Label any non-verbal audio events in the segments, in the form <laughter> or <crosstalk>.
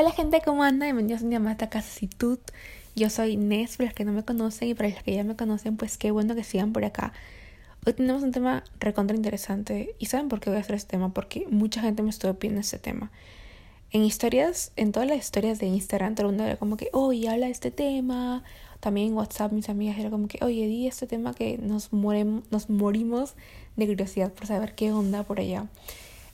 Hola gente, ¿cómo andan? Bienvenidos un día más a Casitud. Yo soy Nes, para los que no me conocen y para los que ya me conocen, pues qué bueno que sigan por acá. Hoy tenemos un tema recontra interesante. ¿Y saben por qué voy a hacer este tema? Porque mucha gente me estuvo pidiendo este tema. En historias, en todas las historias de Instagram, todo el mundo era como que, oye, habla de este tema. También en WhatsApp mis amigas era como que, oye, di este tema que nos, nos morimos de curiosidad por saber qué onda por allá.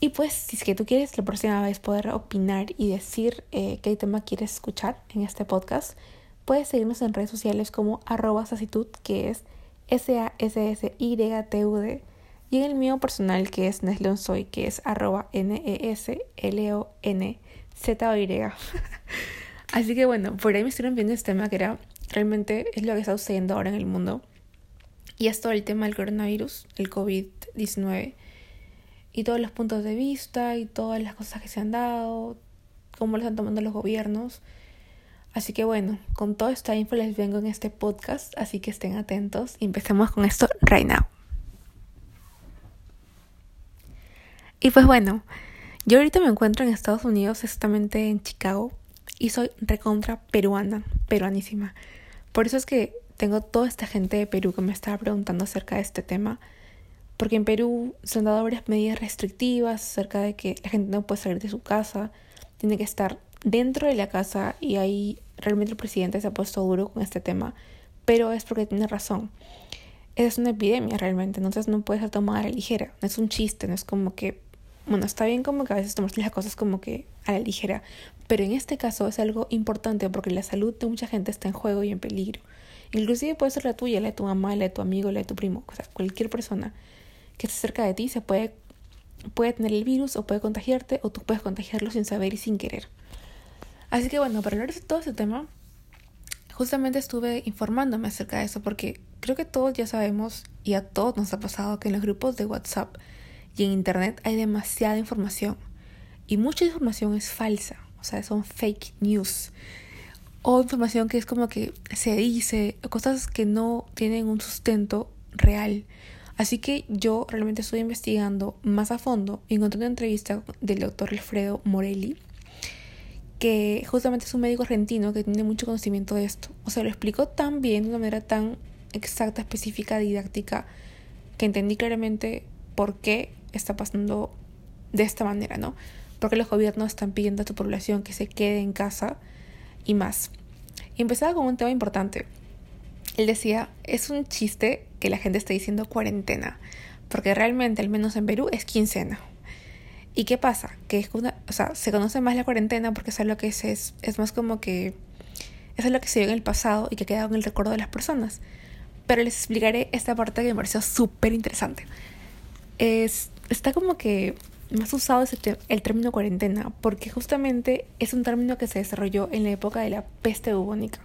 Y pues, si es que tú quieres la próxima vez poder opinar y decir eh, qué tema quieres escuchar en este podcast, puedes seguirnos en redes sociales como arroba sacitud, que es S-A-S-S-Y-T-U-D, y en el mío personal, que es Neslonsoy, que es N-E-S-L-O-N-Z-O-Y. <laughs> Así que bueno, por ahí me estuvieron viendo este tema que era realmente es lo que está sucediendo ahora en el mundo. Y es todo el tema del coronavirus, el COVID-19 y todos los puntos de vista y todas las cosas que se han dado, cómo lo están tomando los gobiernos. Así que bueno, con toda esta info les vengo en este podcast, así que estén atentos y empecemos con esto right now. Y pues bueno, yo ahorita me encuentro en Estados Unidos, exactamente en Chicago, y soy recontra peruana, peruanísima. Por eso es que tengo toda esta gente de Perú que me estaba preguntando acerca de este tema porque en Perú se han dado varias medidas restrictivas acerca de que la gente no puede salir de su casa, tiene que estar dentro de la casa y ahí realmente el presidente se ha puesto duro con este tema, pero es porque tiene razón. Es una epidemia realmente, entonces no puede ser tomada a la ligera, no es un chiste, no es como que, bueno, está bien como que a veces tomas las cosas como que a la ligera, pero en este caso es algo importante porque la salud de mucha gente está en juego y en peligro. Inclusive puede ser la tuya, la de tu mamá, la de tu amigo, la de tu primo, o sea, cualquier persona que esté cerca de ti se puede, puede tener el virus o puede contagiarte o tú puedes contagiarlo sin saber y sin querer. Así que bueno, para hablar de todo ese tema, justamente estuve informándome acerca de eso porque creo que todos ya sabemos y a todos nos ha pasado que en los grupos de WhatsApp y en Internet hay demasiada información y mucha información es falsa, o sea, son fake news o información que es como que se dice, cosas que no tienen un sustento real. Así que yo realmente estoy investigando más a fondo y encontré una entrevista del doctor Alfredo Morelli, que justamente es un médico argentino que tiene mucho conocimiento de esto. O sea, lo explicó tan bien, de una manera tan exacta, específica, didáctica, que entendí claramente por qué está pasando de esta manera, ¿no? Porque los gobiernos están pidiendo a su población que se quede en casa y más. Y empezaba con un tema importante. Él decía, es un chiste que la gente está diciendo cuarentena, porque realmente, al menos en Perú, es quincena. ¿Y qué pasa? Que es una, o sea, se conoce más la cuarentena porque es algo que es, es más como que es algo que se vio en el pasado y que queda en el recuerdo de las personas. Pero les explicaré esta parte que me pareció súper interesante. Es, está como que más usado el término cuarentena porque justamente es un término que se desarrolló en la época de la peste bubónica.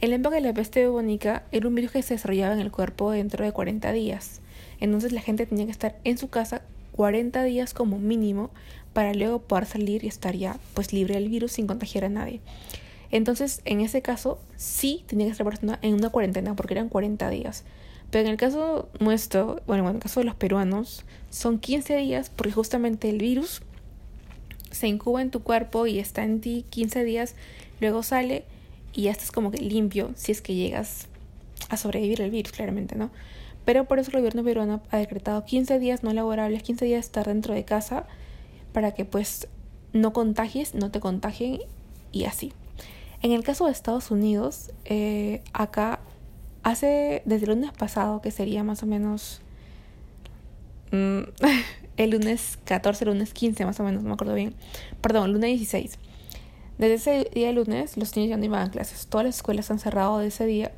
En la época de la peste bubónica era un virus que se desarrollaba en el cuerpo dentro de 40 días. Entonces la gente tenía que estar en su casa 40 días como mínimo para luego poder salir y estar ya pues libre del virus sin contagiar a nadie. Entonces, en ese caso, sí tenía que estar persona en una cuarentena porque eran 40 días. Pero en el caso nuestro, bueno, en el caso de los peruanos, son 15 días porque justamente el virus se incuba en tu cuerpo y está en ti 15 días, luego sale y ya estás como que limpio si es que llegas a sobrevivir el virus, claramente, ¿no? Pero por eso el gobierno peruano ha decretado 15 días no laborables, 15 días estar dentro de casa para que pues no contagies, no te contagien y así. En el caso de Estados Unidos, eh, acá hace desde el lunes pasado, que sería más o menos mm, <laughs> el lunes 14, el lunes 15 más o menos, no me acuerdo bien, perdón, el lunes 16 desde ese día lunes, los niños ya no iban a clases. Todas las escuelas han cerrado de ese día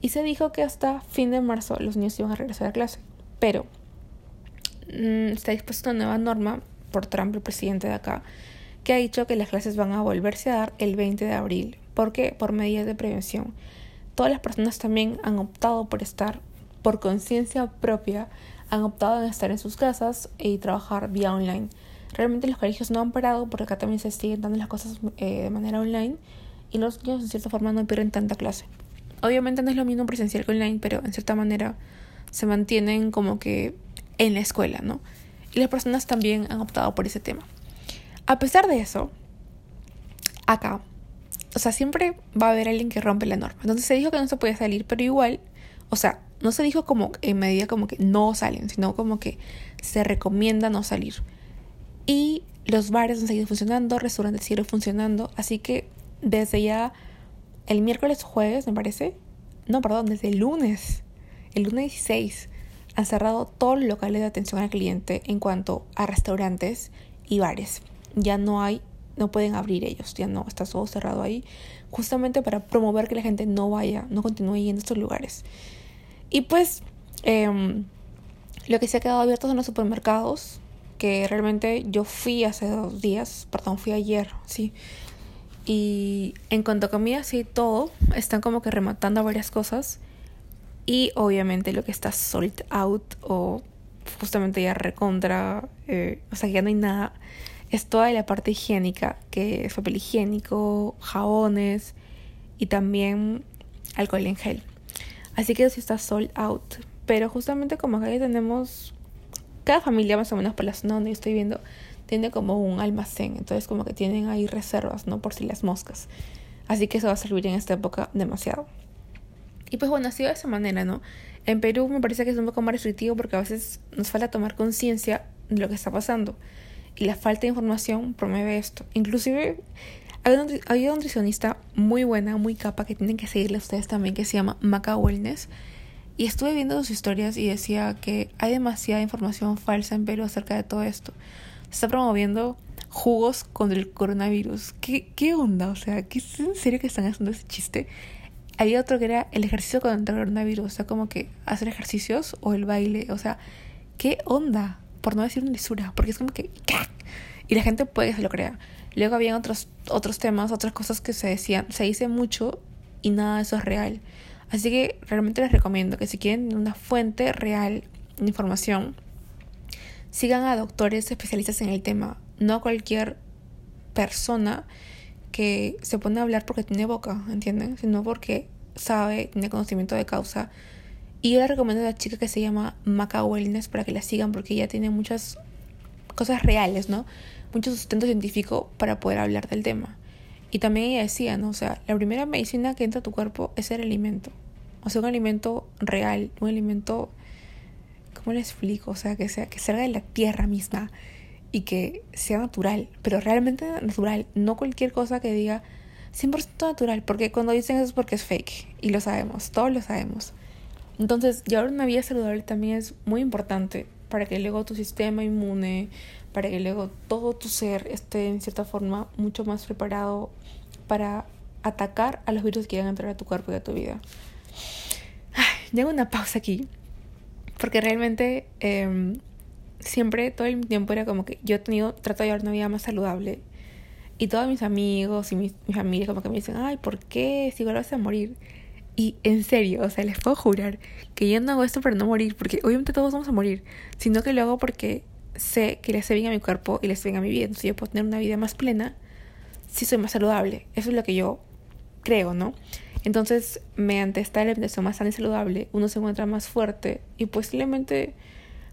y se dijo que hasta fin de marzo los niños iban a regresar a clase. Pero mmm, está dispuesta una nueva norma por Trump, el presidente de acá, que ha dicho que las clases van a volverse a dar el 20 de abril. ¿Por qué? Por medidas de prevención. Todas las personas también han optado por estar, por conciencia propia, han optado en estar en sus casas y trabajar vía online. Realmente los colegios no han parado porque acá también se siguen dando las cosas eh, de manera online y los niños en cierta forma no pierden tanta clase. Obviamente no es lo mismo presencial que online, pero en cierta manera se mantienen como que en la escuela, ¿no? Y las personas también han optado por ese tema. A pesar de eso, acá, o sea, siempre va a haber alguien que rompe la norma. Entonces se dijo que no se puede salir, pero igual, o sea, no se dijo como en medida como que no salen, sino como que se recomienda no salir. Y los bares han seguido funcionando, restaurantes siguen funcionando, así que desde ya el miércoles jueves, me parece, no, perdón, desde el lunes, el lunes 16, han cerrado todos los locales de atención al cliente en cuanto a restaurantes y bares. Ya no hay, no pueden abrir ellos, ya no, está todo cerrado ahí, justamente para promover que la gente no vaya, no continúe yendo a estos lugares. Y pues, em, lo que se ha quedado abierto son los supermercados, que realmente yo fui hace dos días, perdón, fui ayer, sí. Y en cuanto a comida, sí, todo, están como que rematando varias cosas. Y obviamente lo que está sold out o justamente ya recontra, eh, o sea, ya no hay nada, es toda la parte higiénica, que es papel higiénico, jabones y también alcohol en gel. Así que eso sí está sold out. Pero justamente como acá ya tenemos, cada familia más o menos por la zona donde yo estoy viendo, tiene como un almacén. Entonces como que tienen ahí reservas, ¿no? Por si las moscas. Así que eso va a servir en esta época demasiado. Y pues bueno, ha sido de esa manera, ¿no? En Perú me parece que es un poco más restrictivo porque a veces nos falta tomar conciencia de lo que está pasando. Y la falta de información promueve esto. Inclusive hay una, nutricionista muy buena, muy capa, que tienen que seguirle a ustedes también, que se llama Maca Wellness. Y estuve viendo sus historias y decía que hay demasiada información falsa en Perú acerca de todo esto. Se está promoviendo jugos contra el coronavirus. ¿Qué, qué onda? O sea, ¿qué en serio que están haciendo ese chiste? Había otro que era el ejercicio contra el coronavirus, o sea, como que hacer ejercicios o el baile, o sea, ¿qué onda? Por no decir una lisura, porque es como que... Y la gente puede que se lo crea. Luego habían otros, otros temas, otras cosas que se decían, se dice mucho y nada de eso es real. Así que realmente les recomiendo que si quieren una fuente real de información, sigan a doctores especialistas en el tema, no a cualquier persona que se pone a hablar porque tiene boca, ¿entienden? Sino porque sabe, tiene conocimiento de causa. Y yo le recomiendo a la chica que se llama Maca Wellness para que la sigan porque ella tiene muchas cosas reales, ¿no? Mucho sustento científico para poder hablar del tema. Y también ella decía, ¿no? O sea, la primera medicina que entra a tu cuerpo es el alimento. O sea, un alimento real, un alimento, ¿cómo le explico? O sea, que, sea, que salga de la tierra misma y que sea natural, pero realmente natural, no cualquier cosa que diga 100% natural, porque cuando dicen eso es porque es fake y lo sabemos, todos lo sabemos. Entonces, llevar una vida saludable también es muy importante para que luego tu sistema inmune, para que luego todo tu ser esté en cierta forma mucho más preparado para atacar a los virus que quieran entrar a tu cuerpo y a tu vida. Llego una pausa aquí, porque realmente eh, siempre, todo el tiempo era como que yo he tenido, trato de llevar una vida más saludable. Y todos mis amigos y mis, mi familia como que me dicen, ay, ¿por qué? Si igual vas a morir. Y en serio, o sea, les puedo jurar que yo no hago esto para no morir, porque obviamente todos vamos a morir, sino que lo hago porque sé que le hace bien a mi cuerpo y le hace bien a mi vida. Entonces yo puedo tener una vida más plena si soy más saludable. Eso es lo que yo creo, ¿no? Entonces, mediante esta alimentación más sana y saludable, uno se encuentra más fuerte y posiblemente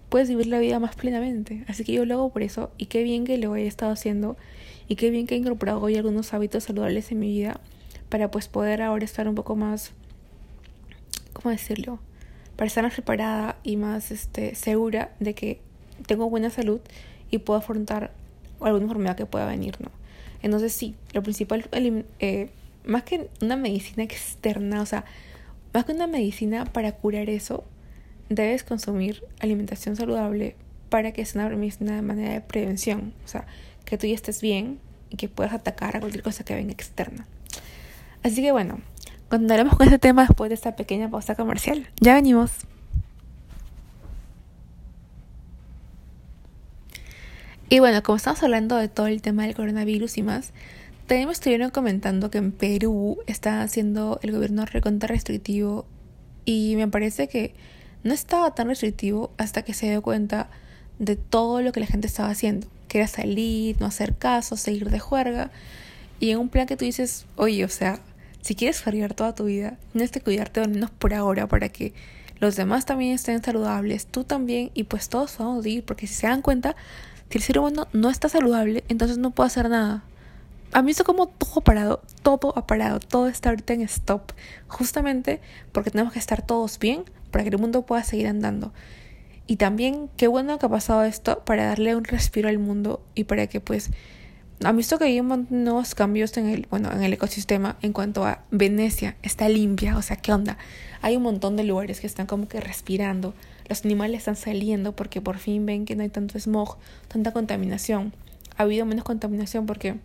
puedes vivir la vida más plenamente. Así que yo lo hago por eso y qué bien que lo he estado haciendo y qué bien que he incorporado hoy algunos hábitos saludables en mi vida para pues poder ahora estar un poco más, ¿cómo decirlo? Para estar más preparada y más este, segura de que tengo buena salud y puedo afrontar alguna enfermedad que pueda venir, ¿no? Entonces sí, lo principal, eh, más que una medicina externa, o sea, más que una medicina para curar eso, debes consumir alimentación saludable para que sea una medicina de manera de prevención. O sea, que tú ya estés bien y que puedas atacar a cualquier cosa que venga externa. Así que bueno, continuaremos con este tema después de esta pequeña pausa comercial. Ya venimos. Y bueno, como estamos hablando de todo el tema del coronavirus y más, también me estuvieron comentando que en Perú está haciendo el gobierno recontra restrictivo y me parece que no estaba tan restrictivo hasta que se dio cuenta de todo lo que la gente estaba haciendo, que era salir, no hacer caso, seguir de juerga, y en un plan que tú dices, oye, o sea, si quieres farrear toda tu vida, tienes que cuidarte al menos por ahora para que los demás también estén saludables, tú también, y pues todos vamos a ir, porque si se dan cuenta, si el ser humano no está saludable, entonces no puede hacer nada. a mí como todo parado, todo ha parado, todo está ahorita en stop, justamente porque tenemos que estar todos bien para que el mundo pueda seguir andando. Y también qué bueno que ha pasado esto para darle un respiro al mundo y para que pues ha visto que hay un montón de nuevos cambios en el, bueno, en el ecosistema en cuanto a Venecia, está limpia, o sea, ¿qué onda? Hay un montón de lugares que están como que respirando, los animales están saliendo porque por fin ven que no hay tanto smog, tanta contaminación. Ha habido menos contaminación porque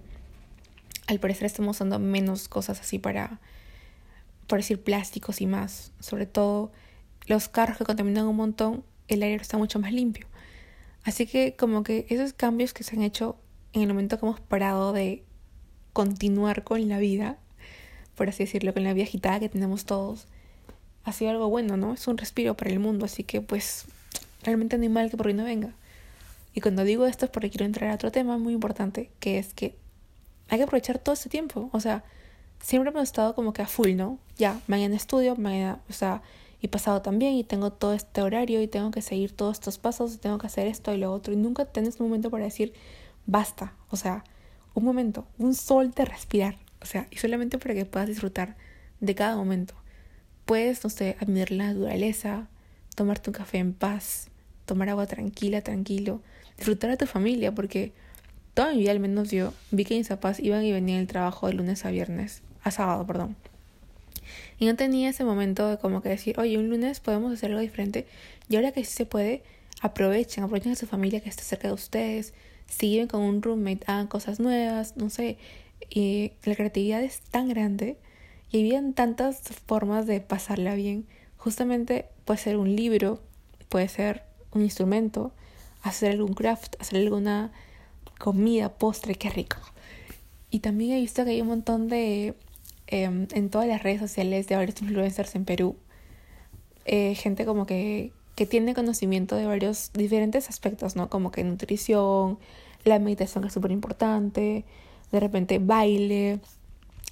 al parecer estamos usando menos cosas así para, por decir, plásticos y más. Sobre todo los carros que contaminan un montón, el aire está mucho más limpio. Así que como que esos cambios que se han hecho en el momento que hemos parado de continuar con la vida, por así decirlo, con la vida agitada que tenemos todos, ha sido algo bueno, ¿no? Es un respiro para el mundo, así que pues realmente no hay mal que por hoy no venga. Y cuando digo esto es porque quiero entrar a otro tema muy importante, que es que hay que aprovechar todo ese tiempo. O sea, siempre hemos estado como que a full, ¿no? Ya, mañana estudio, mañana, o sea, y pasado también, y tengo todo este horario, y tengo que seguir todos estos pasos, y tengo que hacer esto y lo otro, y nunca tienes un momento para decir, basta, o sea, un momento, un sol de respirar, o sea, y solamente para que puedas disfrutar de cada momento. Puedes, no sé, admirar la naturaleza, tomarte un café en paz, tomar agua tranquila, tranquilo, disfrutar a tu familia, porque toda mi vida, al menos yo, vi que mis papás iban y venían del trabajo de lunes a viernes, a sábado, perdón. Y no tenía ese momento de como que decir, oye, un lunes podemos hacer algo diferente. Y ahora que sí se puede, aprovechen, aprovechen a su familia que esté cerca de ustedes. Si viven con un roommate, hagan cosas nuevas, no sé. Y la creatividad es tan grande y habían tantas formas de pasarla bien. Justamente puede ser un libro, puede ser un instrumento, hacer algún craft, hacer alguna comida, postre, qué rico. Y también he visto que hay un montón de, em, en todas las redes sociales de varios influencers en Perú, eh, gente como que, que tiene conocimiento de varios diferentes aspectos, ¿no? Como que nutrición, la meditación es súper importante, de repente baile,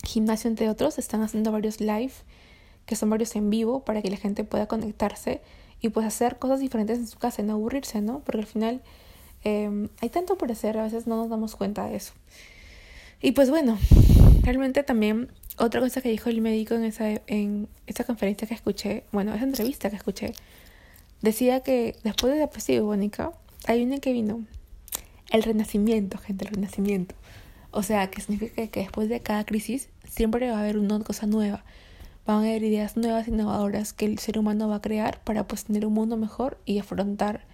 gimnasio, entre otros. Están haciendo varios live, que son varios en vivo, para que la gente pueda conectarse y pues hacer cosas diferentes en su casa y no aburrirse, ¿no? Porque al final Em, hay tanto por hacer, a veces no nos damos cuenta de eso. Y pues bueno, realmente también otra cosa que dijo el médico en esa, en conferencia que escuché, bueno, esa entrevista que escuché, decía que después de la peste bubónica hay una que vino el renacimiento, gente, el renacimiento. O sea, que significa que después de cada crisis siempre va a haber una cosa nueva. Van a haber ideas nuevas, innovadoras que el ser humano va a crear para pues tener un mundo mejor y afrontar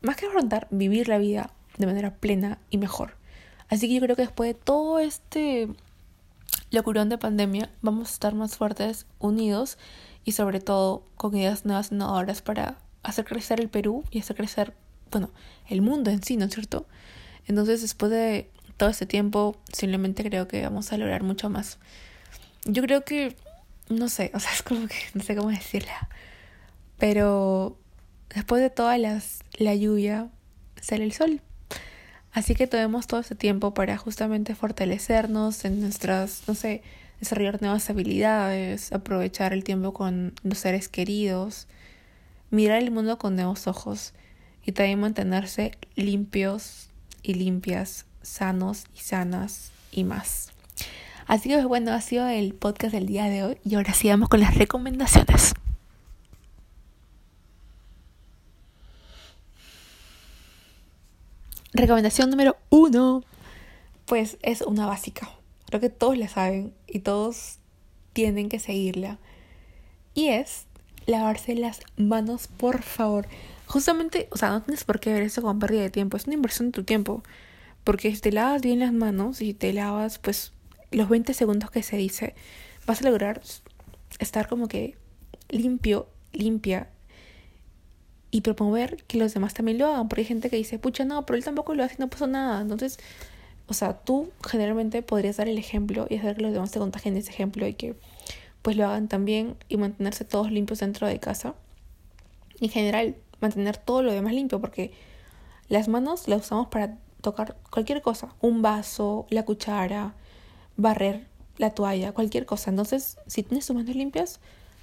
más que afrontar, vivir la vida de manera plena y mejor. Así que yo creo que después de todo este locurón de pandemia, vamos a estar más fuertes, unidos y sobre todo con ideas nuevas innovadoras para hacer crecer el Perú y hacer crecer, bueno, el mundo en sí, ¿no es cierto? Entonces, después de todo este tiempo, simplemente creo que vamos a lograr mucho más. Yo creo que, no sé, <laughs> o sea, es como que, no sé cómo decirla, pero después de toda la lluvia sale el sol. Así que tenemos todo ese tiempo para justamente fortalecernos en nuestras, no sé, desarrollar nuevas habilidades, aprovechar el tiempo con los seres queridos, mirar el mundo con nuevos ojos y también mantenerse limpios y limpias, sanos y sanas y más. Así que bueno, ha sido el podcast del día de hoy y ahora sí vamos con las recomendaciones. Recomendación número uno, pues es una básica. Creo que todos la saben y todos tienen que seguirla. Y es lavarse las manos, por favor. Justamente, o sea, no tienes por qué ver eso como pérdida de tiempo, es una inversión de tu tiempo. Porque si te lavas bien las manos y te lavas, pues, los 20 segundos que se dice, vas a lograr estar como que limpio, limpia y promover que los demás también lo hagan. Porque hay gente que dice, pucha, no, pero él tampoco lo hace y no pasó nada. Entonces, o sea, tú generalmente podrías dar el ejemplo y hacer que los demás te contagien ese ejemplo y que pues lo hagan también y mantenerse todos limpios dentro de casa. En general, mantener todo lo demás limpio porque las manos las usamos para tocar cualquier cosa, un vaso, la cuchara, barrer la toalla, cualquier cosa. Entonces, si tienes tus manos limpias,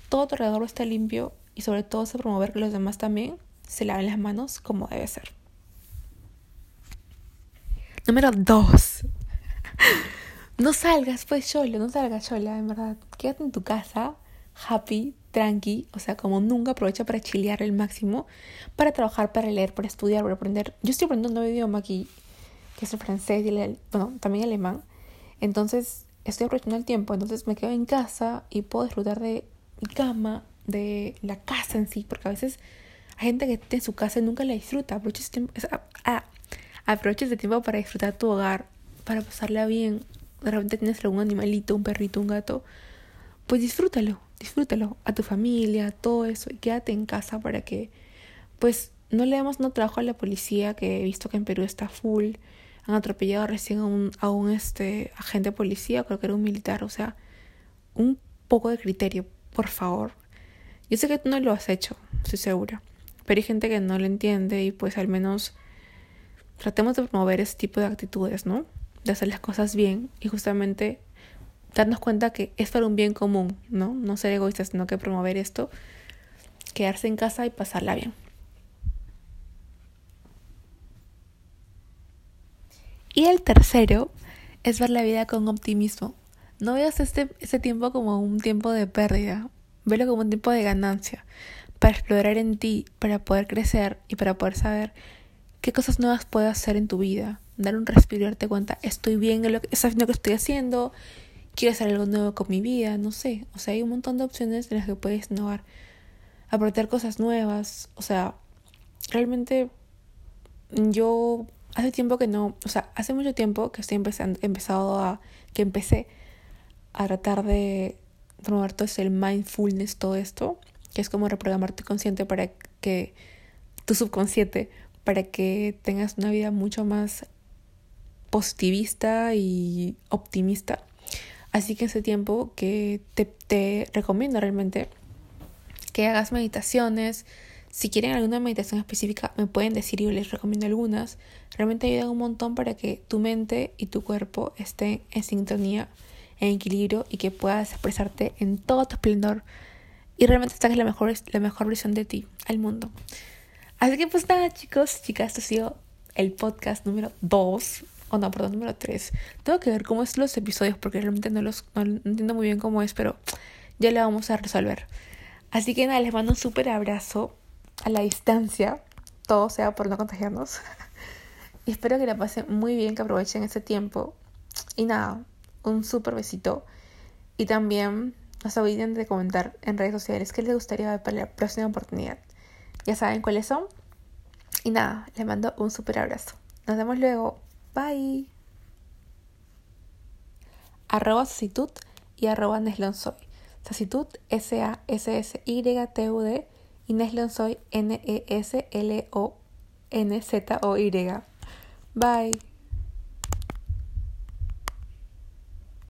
todo tu alrededor está limpio y sobre todo se promover que los demás también se laven las manos como debe ser. Número 2. <laughs> no salgas, pues, solo, no salgas sola, en verdad. Quédate en tu casa, happy, tranqui, o sea, como nunca aprovecha para chilear el máximo, para trabajar, para leer, para estudiar, para aprender. Yo estoy aprendiendo un nuevo idioma aquí, que es el francés y el, bueno, también alemán. Entonces, estoy aprovechando el tiempo, entonces me quedo en casa y puedo disfrutar de mi cama, de la casa en sí, porque a veces hay gente que está en su casa y nunca la disfruta. Aprovecha ese tiempo, ah, ah, ese tiempo para disfrutar tu hogar, para pasarla bien. De repente tienes algún animalito, un perrito, un gato, pues disfrútalo disfrútalo a tu familia, todo eso, quédate en casa para que, pues, no le demos no trabajo a la policía, que he visto que en Perú está full. Han atropellado recién a un, a un este, agente de policía, creo que era un militar, o sea, un poco de criterio, por favor. Yo sé que tú no lo has hecho, estoy segura, pero hay gente que no lo entiende y pues al menos tratemos de promover ese tipo de actitudes, ¿no? De hacer las cosas bien y justamente darnos cuenta que es para un bien común, ¿no? No ser egoístas, sino que promover esto, quedarse en casa y pasarla bien. Y el tercero es ver la vida con optimismo. No veas este, este tiempo como un tiempo de pérdida, velo como un tiempo de ganancia, para explorar en ti, para poder crecer y para poder saber qué cosas nuevas puedes hacer en tu vida. Dar un respiro y darte cuenta, estoy bien en lo que, lo que estoy haciendo, quiero hacer algo nuevo con mi vida, no sé. O sea, hay un montón de opciones en las que puedes innovar, aportar cosas nuevas. O sea, realmente yo hace tiempo que no, o sea, hace mucho tiempo que estoy empezando, empezado a, que empecé a tratar de promover todo el mindfulness, todo esto, que es como reprogramar tu consciente para que, tu subconsciente, para que tengas una vida mucho más positivista y optimista. Así que ese tiempo que te, te recomiendo realmente que hagas meditaciones. Si quieren alguna meditación específica, me pueden decir y yo les recomiendo algunas. Realmente ayudan un montón para que tu mente y tu cuerpo estén en sintonía, en equilibrio y que puedas expresarte en todo tu esplendor y realmente saques la mejor, la mejor versión de ti al mundo. Así que pues nada chicos, chicas, esto ha sido el podcast número 2 o no, perdón, número 3. Tengo que ver cómo es los episodios porque realmente no los no entiendo muy bien cómo es, pero ya le vamos a resolver. Así que nada, les mando un súper abrazo a la distancia. Todo sea por no contagiarnos. <laughs> y espero que la pasen muy bien, que aprovechen este tiempo. Y nada, un súper besito. Y también no se olviden de comentar en redes sociales qué les gustaría ver para la próxima oportunidad. Ya saben cuáles son. Y nada, les mando un súper abrazo. Nos vemos luego. Bye. Arroba Sacitud y arroba Neslonsoy. Sacitud S-A-S-S-Y-T-U-D y Neslonsoy N-E-S-L-O-N-Z-O-Y. Bye.